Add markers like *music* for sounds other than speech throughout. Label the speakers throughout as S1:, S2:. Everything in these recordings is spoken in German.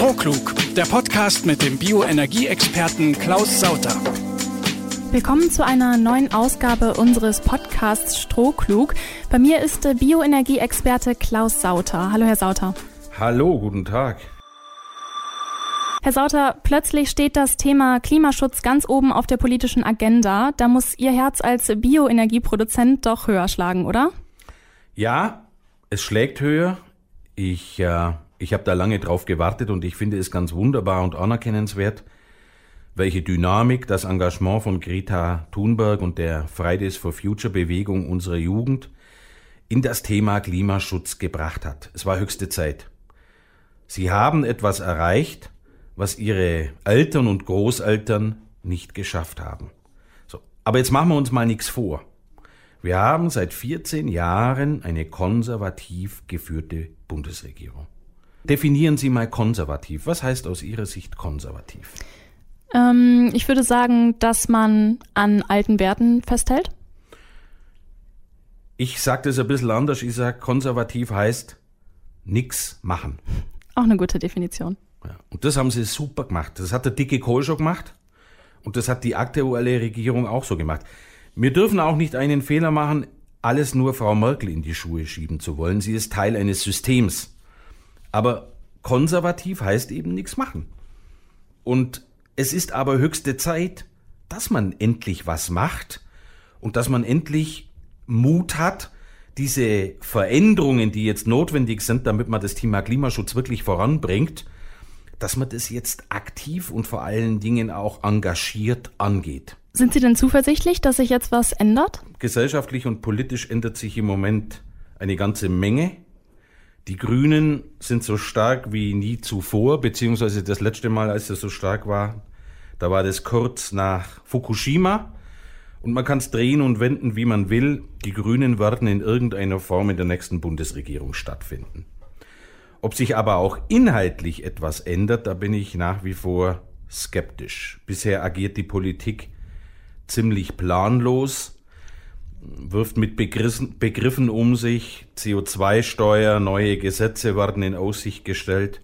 S1: Strohklug, der Podcast mit dem Bioenergieexperten Klaus Sauter.
S2: Willkommen zu einer neuen Ausgabe unseres Podcasts Strohklug. Bei mir ist Bioenergieexperte Klaus Sauter. Hallo, Herr Sauter.
S3: Hallo, guten Tag.
S2: Herr Sauter, plötzlich steht das Thema Klimaschutz ganz oben auf der politischen Agenda. Da muss Ihr Herz als Bioenergieproduzent doch höher schlagen, oder?
S3: Ja, es schlägt höher. Ich, äh, ich habe da lange drauf gewartet und ich finde es ganz wunderbar und anerkennenswert, welche Dynamik das Engagement von Greta Thunberg und der Fridays for Future Bewegung unserer Jugend in das Thema Klimaschutz gebracht hat. Es war höchste Zeit. Sie haben etwas erreicht, was ihre Eltern und Großeltern nicht geschafft haben. So, aber jetzt machen wir uns mal nichts vor. Wir haben seit 14 Jahren eine konservativ geführte Bundesregierung. Definieren Sie mal konservativ. Was heißt aus Ihrer Sicht konservativ?
S2: Ähm, ich würde sagen, dass man an alten Werten festhält.
S3: Ich sage das ein bisschen anders. Ich sage, konservativ heißt nichts machen. *laughs*
S2: Auch eine gute Definition.
S3: Ja, und das haben sie super gemacht. Das hat der dicke Kohl schon gemacht. Und das hat die aktuelle Regierung auch so gemacht. Wir dürfen auch nicht einen Fehler machen, alles nur Frau Merkel in die Schuhe schieben zu wollen. Sie ist Teil eines Systems. Aber konservativ heißt eben nichts machen. Und es ist aber höchste Zeit, dass man endlich was macht und dass man endlich Mut hat, diese Veränderungen, die jetzt notwendig sind, damit man das Thema Klimaschutz wirklich voranbringt, dass man das jetzt aktiv und vor allen Dingen auch engagiert angeht.
S2: Sind Sie denn zuversichtlich, dass sich jetzt was ändert?
S3: Gesellschaftlich und politisch ändert sich im Moment eine ganze Menge. Die Grünen sind so stark wie nie zuvor, beziehungsweise das letzte Mal, als es so stark war, da war das kurz nach Fukushima. Und man kann es drehen und wenden, wie man will. Die Grünen werden in irgendeiner Form in der nächsten Bundesregierung stattfinden. Ob sich aber auch inhaltlich etwas ändert, da bin ich nach wie vor skeptisch. Bisher agiert die Politik ziemlich planlos, wirft mit Begriffen, Begriffen um sich, CO2-Steuer, neue Gesetze werden in Aussicht gestellt.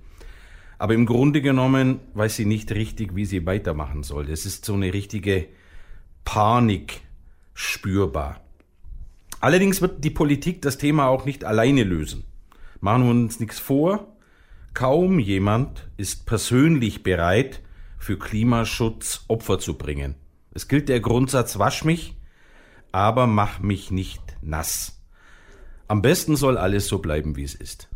S3: Aber im Grunde genommen weiß sie nicht richtig, wie sie weitermachen soll. Es ist so eine richtige Panik spürbar. Allerdings wird die Politik das Thema auch nicht alleine lösen. Machen wir uns nichts vor, kaum jemand ist persönlich bereit, für Klimaschutz Opfer zu bringen. Es gilt der Grundsatz, wasch mich, aber mach mich nicht nass. Am besten soll alles so bleiben, wie es ist.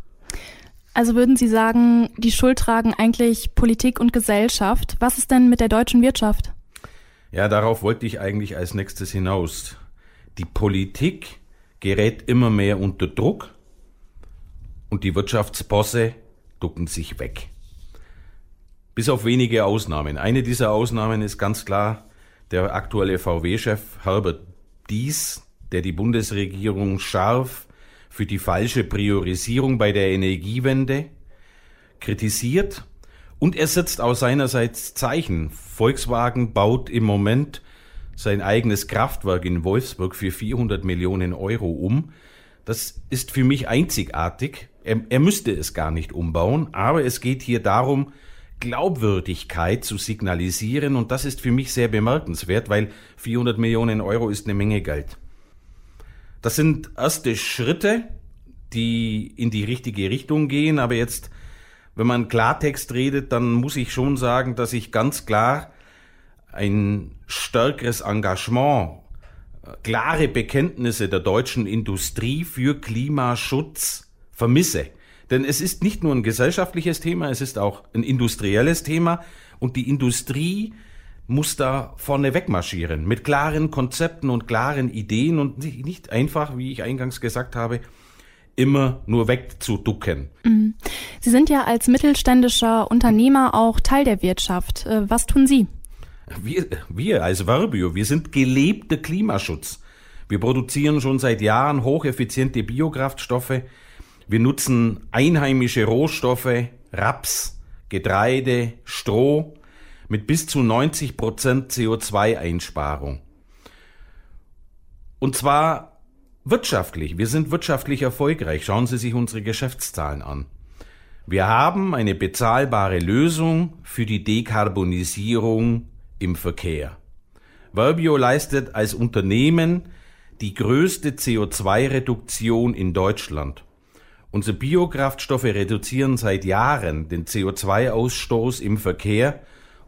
S2: Also würden Sie sagen, die Schuld tragen eigentlich Politik und Gesellschaft. Was ist denn mit der deutschen Wirtschaft?
S3: Ja, darauf wollte ich eigentlich als nächstes hinaus. Die Politik gerät immer mehr unter Druck und die Wirtschaftsbosse ducken sich weg. Bis auf wenige Ausnahmen. Eine dieser Ausnahmen ist ganz klar der aktuelle VW-Chef Herbert Dies, der die Bundesregierung scharf für die falsche Priorisierung bei der Energiewende kritisiert und er setzt auch seinerseits Zeichen. Volkswagen baut im Moment sein eigenes Kraftwerk in Wolfsburg für 400 Millionen Euro um. Das ist für mich einzigartig. Er, er müsste es gar nicht umbauen, aber es geht hier darum, Glaubwürdigkeit zu signalisieren und das ist für mich sehr bemerkenswert, weil 400 Millionen Euro ist eine Menge Geld. Das sind erste Schritte, die in die richtige Richtung gehen, aber jetzt, wenn man Klartext redet, dann muss ich schon sagen, dass ich ganz klar ein stärkeres Engagement, klare Bekenntnisse der deutschen Industrie für Klimaschutz vermisse. Denn es ist nicht nur ein gesellschaftliches Thema, es ist auch ein industrielles Thema und die Industrie muss da vorne wegmarschieren mit klaren Konzepten und klaren Ideen und nicht einfach, wie ich eingangs gesagt habe, immer nur wegzuducken.
S2: Mhm. Sie sind ja als mittelständischer Unternehmer auch Teil der Wirtschaft. Äh, was tun Sie?
S3: Wir, wir als Verbio, wir sind gelebter Klimaschutz. Wir produzieren schon seit Jahren hocheffiziente Biokraftstoffe, wir nutzen einheimische Rohstoffe, Raps, Getreide, Stroh mit bis zu 90 Prozent CO2-Einsparung. Und zwar wirtschaftlich. Wir sind wirtschaftlich erfolgreich. Schauen Sie sich unsere Geschäftszahlen an. Wir haben eine bezahlbare Lösung für die Dekarbonisierung im Verkehr. Verbio leistet als Unternehmen die größte CO2-Reduktion in Deutschland. Unsere Biokraftstoffe reduzieren seit Jahren den CO2-Ausstoß im Verkehr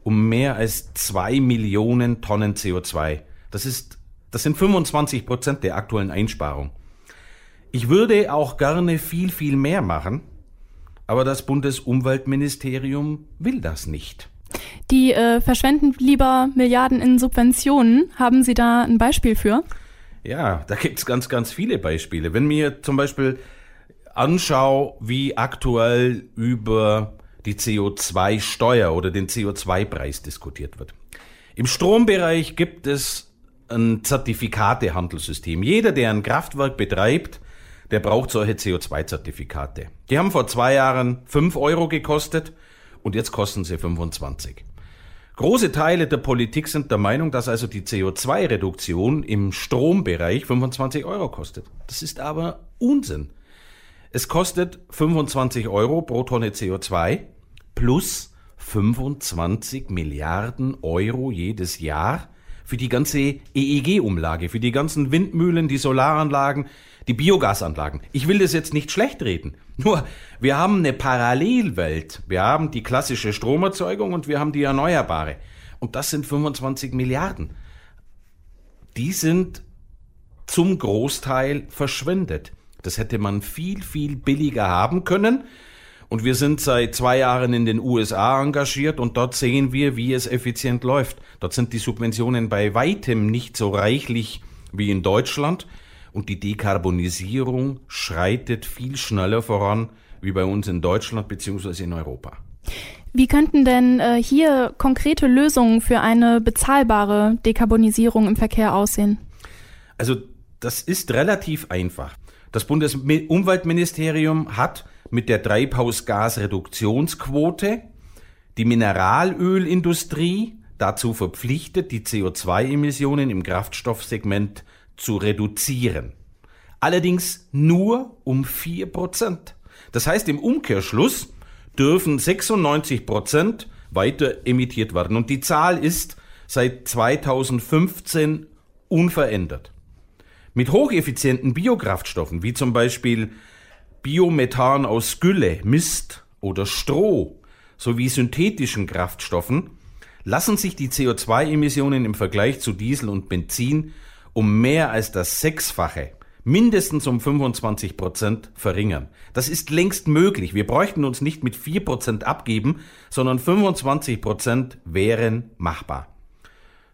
S3: um mehr als zwei Millionen Tonnen CO2. Das ist, das sind 25 Prozent der aktuellen Einsparung. Ich würde auch gerne viel, viel mehr machen, aber das Bundesumweltministerium will das nicht.
S2: Die äh, verschwenden lieber Milliarden in Subventionen. Haben Sie da ein Beispiel für?
S3: Ja, da gibt's ganz, ganz viele Beispiele. Wenn mir zum Beispiel anschaue, wie aktuell über die CO2-Steuer oder den CO2-Preis diskutiert wird. Im Strombereich gibt es ein Zertifikatehandelssystem. Jeder, der ein Kraftwerk betreibt, der braucht solche CO2-Zertifikate. Die haben vor zwei Jahren fünf Euro gekostet und jetzt kosten sie 25. Große Teile der Politik sind der Meinung, dass also die CO2-Reduktion im Strombereich 25 Euro kostet. Das ist aber Unsinn. Es kostet 25 Euro pro Tonne CO2 plus 25 Milliarden Euro jedes Jahr für die ganze EEG-Umlage, für die ganzen Windmühlen, die Solaranlagen, die Biogasanlagen. Ich will das jetzt nicht schlecht reden. *laughs* Nur, wir haben eine Parallelwelt. Wir haben die klassische Stromerzeugung und wir haben die erneuerbare. Und das sind 25 Milliarden. Die sind zum Großteil verschwendet. Das hätte man viel, viel billiger haben können. Und wir sind seit zwei Jahren in den USA engagiert und dort sehen wir, wie es effizient läuft. Dort sind die Subventionen bei weitem nicht so reichlich wie in Deutschland und die Dekarbonisierung schreitet viel schneller voran wie bei uns in Deutschland bzw. in Europa.
S2: Wie könnten denn äh, hier konkrete Lösungen für eine bezahlbare Dekarbonisierung im Verkehr aussehen?
S3: Also das ist relativ einfach. Das Bundesumweltministerium hat mit der Treibhausgasreduktionsquote die Mineralölindustrie dazu verpflichtet, die CO2-Emissionen im Kraftstoffsegment zu reduzieren. Allerdings nur um vier Prozent. Das heißt, im Umkehrschluss dürfen 96 Prozent weiter emittiert werden. Und die Zahl ist seit 2015 unverändert. Mit hocheffizienten Biokraftstoffen, wie zum Beispiel Biomethan aus Gülle, Mist oder Stroh, sowie synthetischen Kraftstoffen, lassen sich die CO2-Emissionen im Vergleich zu Diesel und Benzin um mehr als das Sechsfache, mindestens um 25 Prozent verringern. Das ist längst möglich. Wir bräuchten uns nicht mit 4 Prozent abgeben, sondern 25 Prozent wären machbar.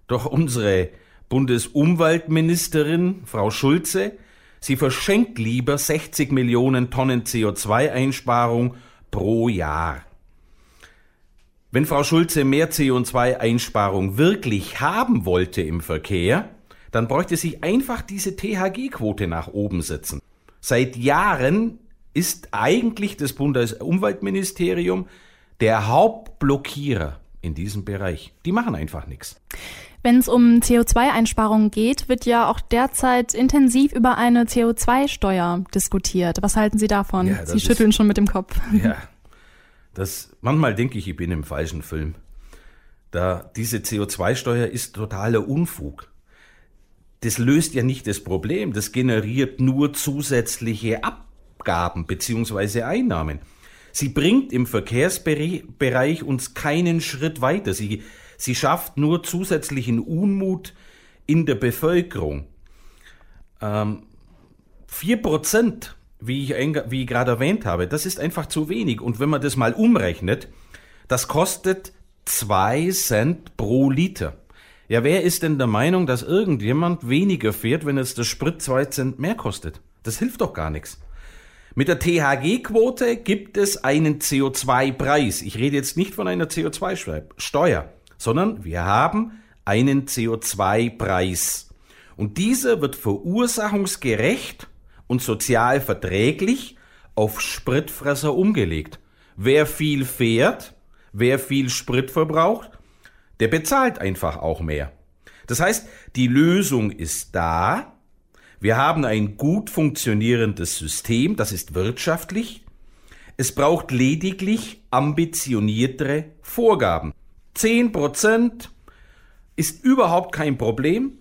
S3: Doch unsere Bundesumweltministerin, Frau Schulze, sie verschenkt lieber 60 Millionen Tonnen CO2-Einsparung pro Jahr. Wenn Frau Schulze mehr CO2-Einsparung wirklich haben wollte im Verkehr, dann bräuchte sie einfach diese THG-Quote nach oben setzen. Seit Jahren ist eigentlich das Bundesumweltministerium der Hauptblockierer in diesem Bereich. Die machen einfach nichts.
S2: Wenn es um CO2-Einsparungen geht, wird ja auch derzeit intensiv über eine CO2-Steuer diskutiert. Was halten Sie davon? Ja, Sie schütteln ist, schon mit dem Kopf. *laughs*
S3: Ja, das, manchmal denke ich, ich bin im falschen Film. Da diese CO2-Steuer ist totaler Unfug. Das löst ja nicht das Problem, das generiert nur zusätzliche Abgaben beziehungsweise Einnahmen. Sie bringt im Verkehrsbereich uns keinen Schritt weiter. Sie Sie schafft nur zusätzlichen Unmut in der Bevölkerung. Ähm, vier ähm, Prozent, wie ich, wie ich gerade erwähnt habe, das ist einfach zu wenig. Und wenn man das mal umrechnet, das kostet zwei Cent pro Liter. Ja, wer ist denn der Meinung, dass irgendjemand weniger fährt, wenn jetzt der Sprit zwei Cent mehr kostet? Das hilft doch gar nichts. Mit der THG-Quote gibt es einen CO2-Preis. Ich rede jetzt nicht von einer CO2-Steuer sondern wir haben einen CO2-Preis. Und dieser wird verursachungsgerecht und sozial verträglich auf Spritfresser umgelegt. Wer viel fährt, wer viel Sprit verbraucht, der bezahlt einfach auch mehr. Das heißt, die Lösung ist da. Wir haben ein gut funktionierendes System, das ist wirtschaftlich. Es braucht lediglich ambitioniertere Vorgaben. 10 Prozent ist überhaupt kein Problem.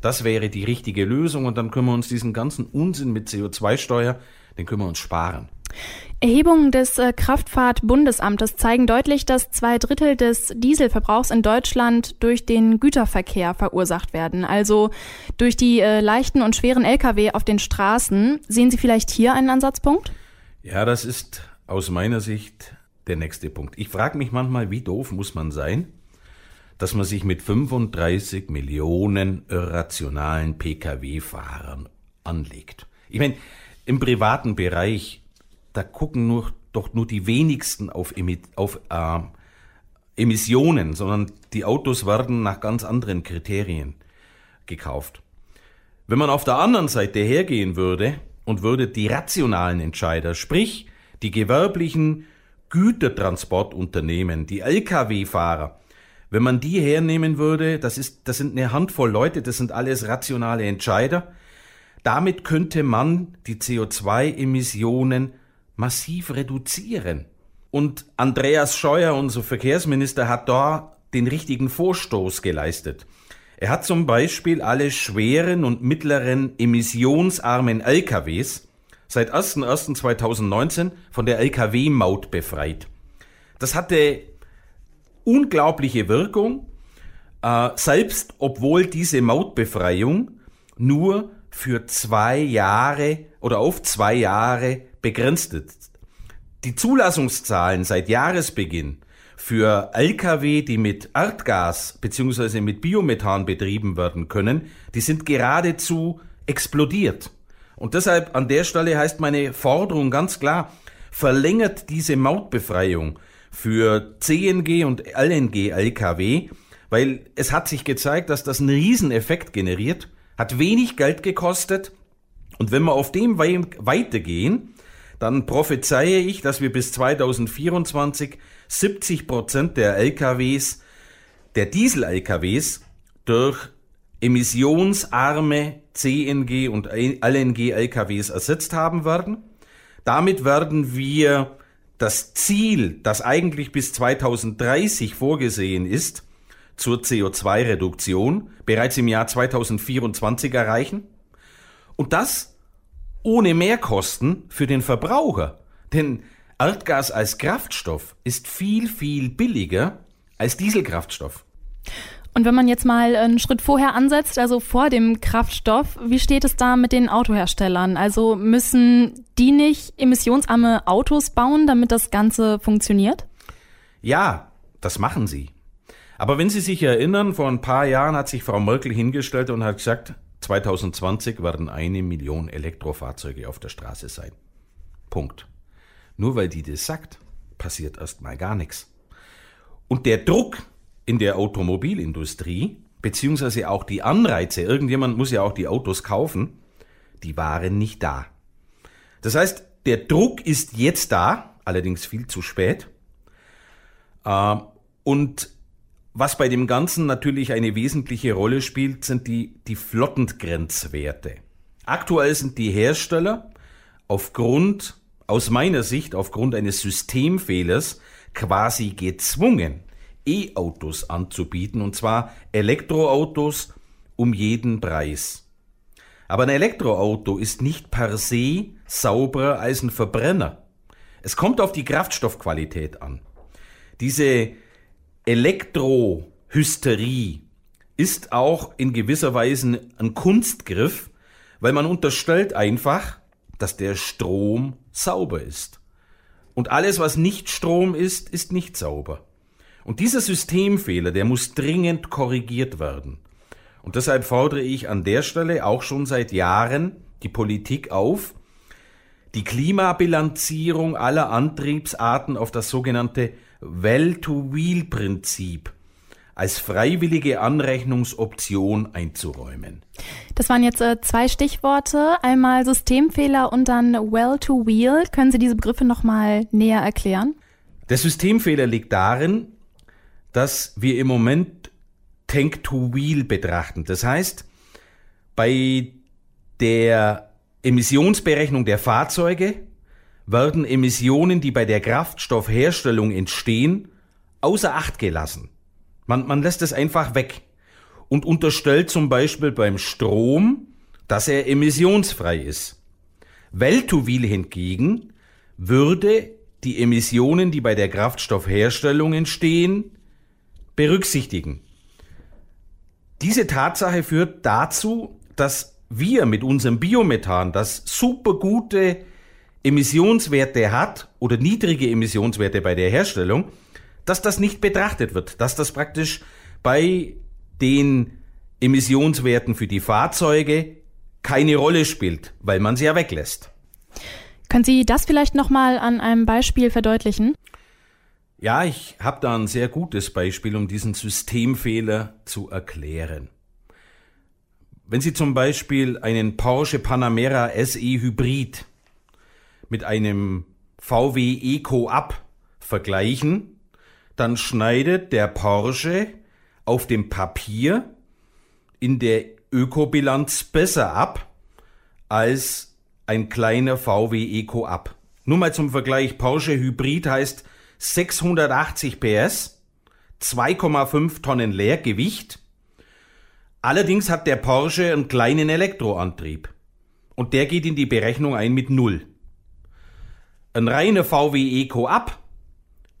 S3: Das wäre die richtige Lösung und dann können wir uns diesen ganzen Unsinn mit CO2-Steuer, den können wir uns sparen.
S2: Erhebungen des äh, Kraftfahrtbundesamtes zeigen deutlich, dass zwei Drittel des Dieselverbrauchs in Deutschland durch den Güterverkehr verursacht werden, also durch die äh, leichten und schweren Lkw auf den Straßen. Sehen Sie vielleicht hier einen Ansatzpunkt?
S3: Ja, das ist aus meiner Sicht der nächste Punkt. Ich frage mich manchmal, wie doof muss man sein, dass man sich mit 35 Millionen irrationalen Pkw-Fahrern anlegt. Ich meine, im privaten Bereich da gucken nur, doch nur die wenigsten auf, auf äh, Emissionen, sondern die Autos werden nach ganz anderen Kriterien gekauft. Wenn man auf der anderen Seite hergehen würde und würde die rationalen Entscheider, sprich die gewerblichen Gütertransportunternehmen, die Lkw-Fahrer, wenn man die hernehmen würde, das ist, das sind eine Handvoll Leute, das sind alles rationale Entscheider. Damit könnte man die CO2-Emissionen massiv reduzieren. Und Andreas Scheuer, unser Verkehrsminister, hat da den richtigen Vorstoß geleistet. Er hat zum Beispiel alle schweren und mittleren emissionsarmen LKWs seit 01.01.2019 von der Lkw-Maut befreit. Das hatte unglaubliche Wirkung, äh, selbst obwohl diese Mautbefreiung nur für zwei Jahre oder auf zwei Jahre begrenzt ist. Die Zulassungszahlen seit Jahresbeginn für Lkw, die mit Erdgas bzw. mit Biomethan betrieben werden können, die sind geradezu explodiert. Und deshalb an der Stelle heißt meine Forderung ganz klar, verlängert diese Mautbefreiung für CNG und LNG Lkw, weil es hat sich gezeigt, dass das einen Rieseneffekt generiert, hat wenig Geld gekostet und wenn wir auf dem weitergehen, dann prophezeie ich, dass wir bis 2024 70 Prozent der LKWs, der Diesel-LKWs, durch emissionsarme CNG und LNG-LKWs ersetzt haben werden. Damit werden wir das Ziel, das eigentlich bis 2030 vorgesehen ist, zur CO2-Reduktion bereits im Jahr 2024 erreichen. Und das ohne Mehrkosten für den Verbraucher. Denn Erdgas als Kraftstoff ist viel, viel billiger als Dieselkraftstoff.
S2: Und wenn man jetzt mal einen Schritt vorher ansetzt, also vor dem Kraftstoff, wie steht es da mit den Autoherstellern? Also müssen die nicht emissionsarme Autos bauen, damit das Ganze funktioniert?
S3: Ja, das machen sie. Aber wenn Sie sich erinnern, vor ein paar Jahren hat sich Frau Merkel hingestellt und hat gesagt, 2020 werden eine Million Elektrofahrzeuge auf der Straße sein. Punkt. Nur weil die das sagt, passiert erstmal gar nichts. Und der Druck in der Automobilindustrie, beziehungsweise auch die Anreize, irgendjemand muss ja auch die Autos kaufen, die waren nicht da. Das heißt, der Druck ist jetzt da, allerdings viel zu spät. Äh, und was bei dem Ganzen natürlich eine wesentliche Rolle spielt, sind die, die Flottengrenzwerte. Aktuell sind die Hersteller aufgrund, aus meiner Sicht, aufgrund eines Systemfehlers quasi gezwungen, E-Autos anzubieten, und zwar Elektroautos um jeden Preis. Aber ein Elektroauto ist nicht per se sauberer als ein Verbrenner. Es kommt auf die Kraftstoffqualität an. Diese Elektrohysterie ist auch in gewisser Weise ein Kunstgriff, weil man unterstellt einfach, dass der Strom sauber ist. Und alles, was nicht Strom ist, ist nicht sauber. Und dieser Systemfehler, der muss dringend korrigiert werden. Und deshalb fordere ich an der Stelle auch schon seit Jahren die Politik auf, die Klimabilanzierung aller Antriebsarten auf das sogenannte Well-to-Wheel-Prinzip als freiwillige Anrechnungsoption einzuräumen.
S2: Das waren jetzt äh, zwei Stichworte, einmal Systemfehler und dann Well-to-Wheel. Können Sie diese Begriffe nochmal näher erklären?
S3: Der Systemfehler liegt darin, dass wir im Moment Tank-to-Wheel betrachten. Das heißt, bei der Emissionsberechnung der Fahrzeuge werden Emissionen, die bei der Kraftstoffherstellung entstehen, außer Acht gelassen. Man, man lässt es einfach weg und unterstellt zum Beispiel beim Strom, dass er emissionsfrei ist. Weltowil hingegen würde die Emissionen, die bei der Kraftstoffherstellung entstehen, berücksichtigen. Diese Tatsache führt dazu, dass wir mit unserem Biomethan, das super gute Emissionswerte hat oder niedrige Emissionswerte bei der Herstellung, dass das nicht betrachtet wird, dass das praktisch bei den Emissionswerten für die Fahrzeuge keine Rolle spielt, weil man sie ja weglässt.
S2: Können Sie das vielleicht nochmal an einem Beispiel verdeutlichen?
S3: Ja, ich habe da ein sehr gutes Beispiel, um diesen Systemfehler zu erklären. Wenn Sie zum Beispiel einen Porsche Panamera SE Hybrid mit einem VW Eco Up vergleichen, dann schneidet der Porsche auf dem Papier in der Ökobilanz besser ab als ein kleiner VW Eco Up. Nur mal zum Vergleich, Porsche Hybrid heißt 680 PS, 2,5 Tonnen Leergewicht. Allerdings hat der Porsche einen kleinen Elektroantrieb. Und der geht in die Berechnung ein mit Null. Ein reiner VW Eco Up,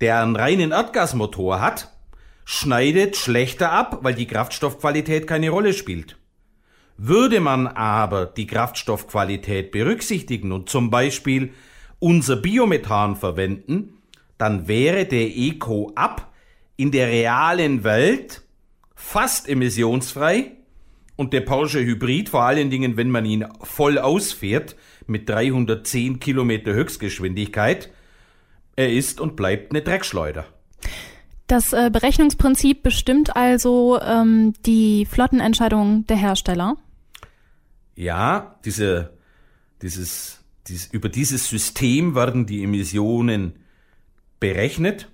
S3: der einen reinen Erdgasmotor hat, schneidet schlechter ab, weil die Kraftstoffqualität keine Rolle spielt. Würde man aber die Kraftstoffqualität berücksichtigen und zum Beispiel unser Biomethan verwenden, dann wäre der Eco Up in der realen Welt fast emissionsfrei und der Porsche Hybrid, vor allen Dingen, wenn man ihn voll ausfährt, mit 310 Kilometer Höchstgeschwindigkeit, er ist und bleibt eine Dreckschleuder.
S2: Das äh, Berechnungsprinzip bestimmt also ähm, die Flottenentscheidung der Hersteller.
S3: Ja, diese, dieses, dieses, über dieses System werden die Emissionen berechnet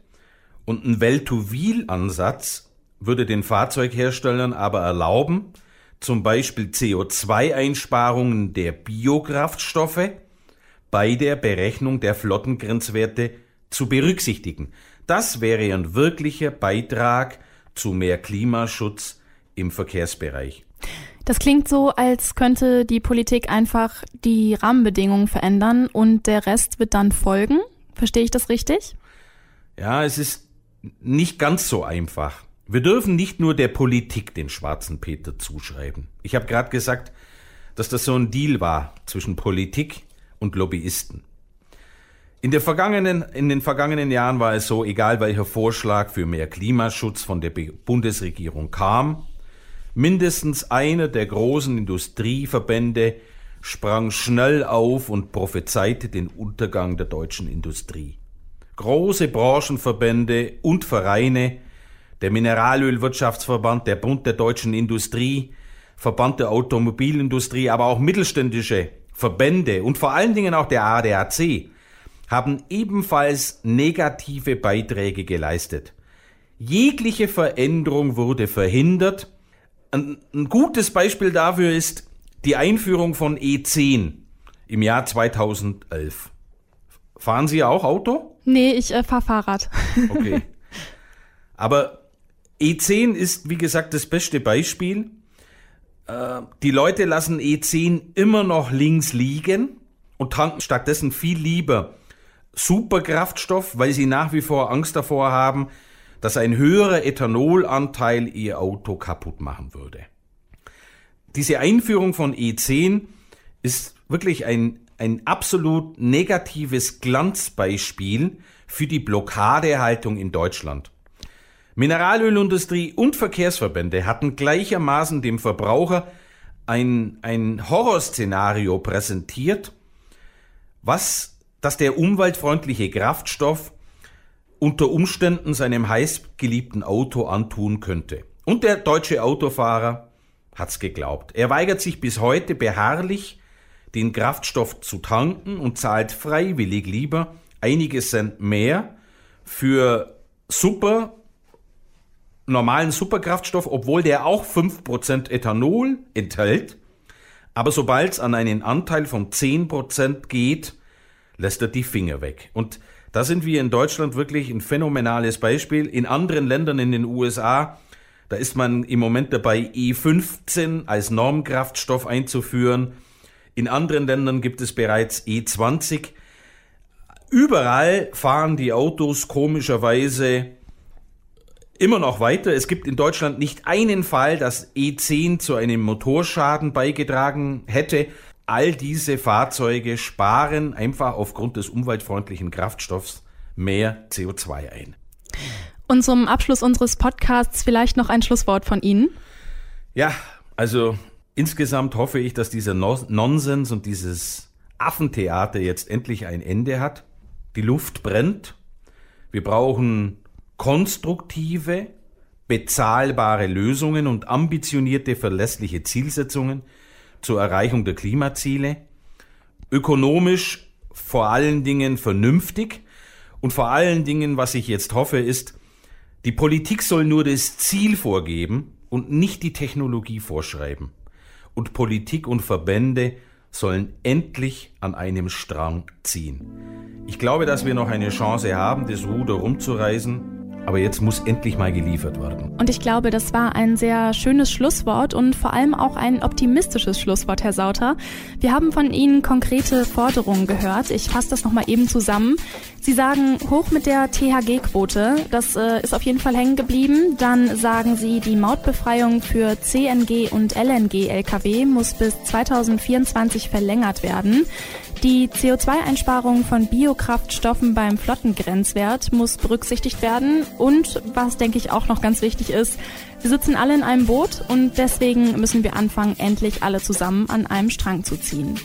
S3: und ein Well-to-Wheel-Ansatz würde den Fahrzeugherstellern aber erlauben, zum Beispiel CO2-Einsparungen der Biokraftstoffe bei der Berechnung der Flottengrenzwerte zu berücksichtigen. Das wäre ein wirklicher Beitrag zu mehr Klimaschutz im Verkehrsbereich.
S2: Das klingt so, als könnte die Politik einfach die Rahmenbedingungen verändern und der Rest wird dann folgen. Verstehe ich das richtig?
S3: Ja, es ist nicht ganz so einfach. Wir dürfen nicht nur der Politik den schwarzen Peter zuschreiben. Ich habe gerade gesagt, dass das so ein Deal war zwischen Politik und Lobbyisten. In, der vergangenen, in den vergangenen Jahren war es so, egal welcher Vorschlag für mehr Klimaschutz von der Bundesregierung kam, mindestens einer der großen Industrieverbände sprang schnell auf und prophezeite den Untergang der deutschen Industrie. Große Branchenverbände und Vereine der Mineralölwirtschaftsverband, der Bund der deutschen Industrie, Verband der Automobilindustrie, aber auch mittelständische Verbände und vor allen Dingen auch der ADAC haben ebenfalls negative Beiträge geleistet. Jegliche Veränderung wurde verhindert. Ein, ein gutes Beispiel dafür ist die Einführung von E10 im Jahr 2011. Fahren Sie auch Auto?
S2: Nee, ich äh, fahre Fahrrad.
S3: Okay. *laughs* Aber E10 ist, wie gesagt, das beste Beispiel. Äh, die Leute lassen E10 immer noch links liegen und tanken stattdessen viel lieber Superkraftstoff, weil sie nach wie vor Angst davor haben, dass ein höherer Ethanolanteil ihr Auto kaputt machen würde. Diese Einführung von E10 ist wirklich ein, ein absolut negatives Glanzbeispiel für die Blockadehaltung in Deutschland. Mineralölindustrie und Verkehrsverbände hatten gleichermaßen dem Verbraucher ein, ein Horrorszenario präsentiert, was, dass der umweltfreundliche Kraftstoff unter Umständen seinem heißgeliebten Auto antun könnte. Und der deutsche Autofahrer hat's geglaubt. Er weigert sich bis heute beharrlich, den Kraftstoff zu tanken und zahlt freiwillig lieber einige Cent mehr für super normalen Superkraftstoff, obwohl der auch 5% Ethanol enthält. Aber sobald es an einen Anteil von 10% geht, lässt er die Finger weg. Und da sind wir in Deutschland wirklich ein phänomenales Beispiel. In anderen Ländern in den USA, da ist man im Moment dabei, E15 als Normkraftstoff einzuführen. In anderen Ländern gibt es bereits E20. Überall fahren die Autos komischerweise immer noch weiter. Es gibt in Deutschland nicht einen Fall, dass E10 zu einem Motorschaden beigetragen hätte. All diese Fahrzeuge sparen einfach aufgrund des umweltfreundlichen Kraftstoffs mehr CO2 ein.
S2: Und zum Abschluss unseres Podcasts vielleicht noch ein Schlusswort von Ihnen.
S3: Ja, also insgesamt hoffe ich, dass dieser Nonsens und dieses Affentheater jetzt endlich ein Ende hat. Die Luft brennt. Wir brauchen konstruktive, bezahlbare Lösungen und ambitionierte, verlässliche Zielsetzungen zur Erreichung der Klimaziele, ökonomisch vor allen Dingen vernünftig und vor allen Dingen, was ich jetzt hoffe, ist, die Politik soll nur das Ziel vorgeben und nicht die Technologie vorschreiben. Und Politik und Verbände sollen endlich an einem Strang ziehen. Ich glaube, dass wir noch eine Chance haben, das Ruder rumzureißen aber jetzt muss endlich mal geliefert werden.
S2: Und ich glaube, das war ein sehr schönes Schlusswort und vor allem auch ein optimistisches Schlusswort, Herr Sauter. Wir haben von Ihnen konkrete Forderungen gehört. Ich fasse das nochmal eben zusammen. Sie sagen, hoch mit der THG-Quote. Das äh, ist auf jeden Fall hängen geblieben. Dann sagen Sie, die Mautbefreiung für CNG und LNG-Lkw muss bis 2024 verlängert werden. Die CO2-Einsparung von Biokraftstoffen beim Flottengrenzwert muss berücksichtigt werden. Und was, denke ich, auch noch ganz wichtig ist, wir sitzen alle in einem Boot und deswegen müssen wir anfangen, endlich alle zusammen an einem Strang zu ziehen.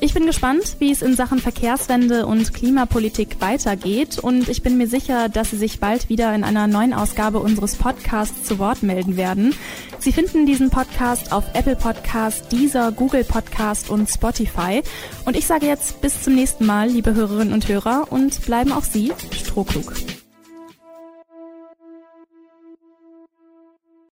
S2: Ich bin gespannt, wie es in Sachen Verkehrswende und Klimapolitik weitergeht und ich bin mir sicher, dass Sie sich bald wieder in einer neuen Ausgabe unseres Podcasts zu Wort melden werden. Sie finden diesen Podcast auf Apple Podcast, Deezer, Google Podcast und Spotify. Und ich sage jetzt bis zum nächsten Mal, liebe Hörerinnen und Hörer, und bleiben auch Sie strohklug.